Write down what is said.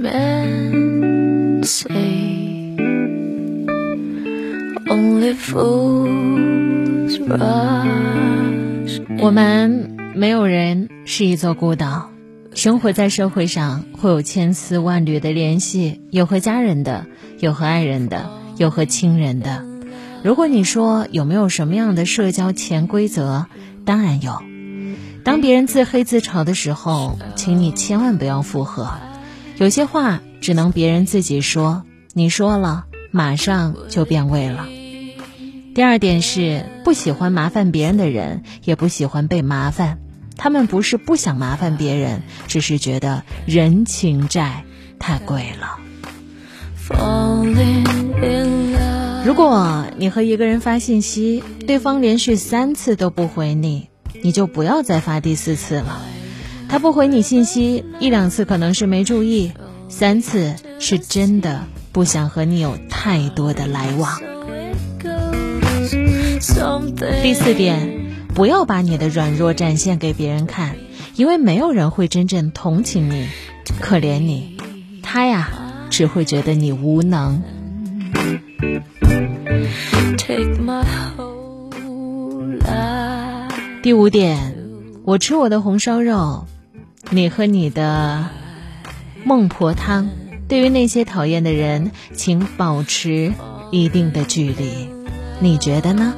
men say only fools rush. 我们没有人是一座孤岛，生活在社会上会有千丝万缕的联系，有和家人的，有和爱人的，有和亲人的。如果你说有没有什么样的社交潜规则，当然有。当别人自黑自嘲的时候，请你千万不要附和。有些话只能别人自己说，你说了马上就变味了。第二点是不喜欢麻烦别人的人，也不喜欢被麻烦。他们不是不想麻烦别人，只是觉得人情债太贵了。如果你和一个人发信息，对方连续三次都不回你，你就不要再发第四次了。他不回你信息一两次可能是没注意，三次是真的不想和你有太多的来往。第四点，不要把你的软弱展现给别人看，因为没有人会真正同情你、可怜你，他呀只会觉得你无能。第五点，我吃我的红烧肉，你和你的孟婆汤。对于那些讨厌的人，请保持一定的距离。你觉得呢？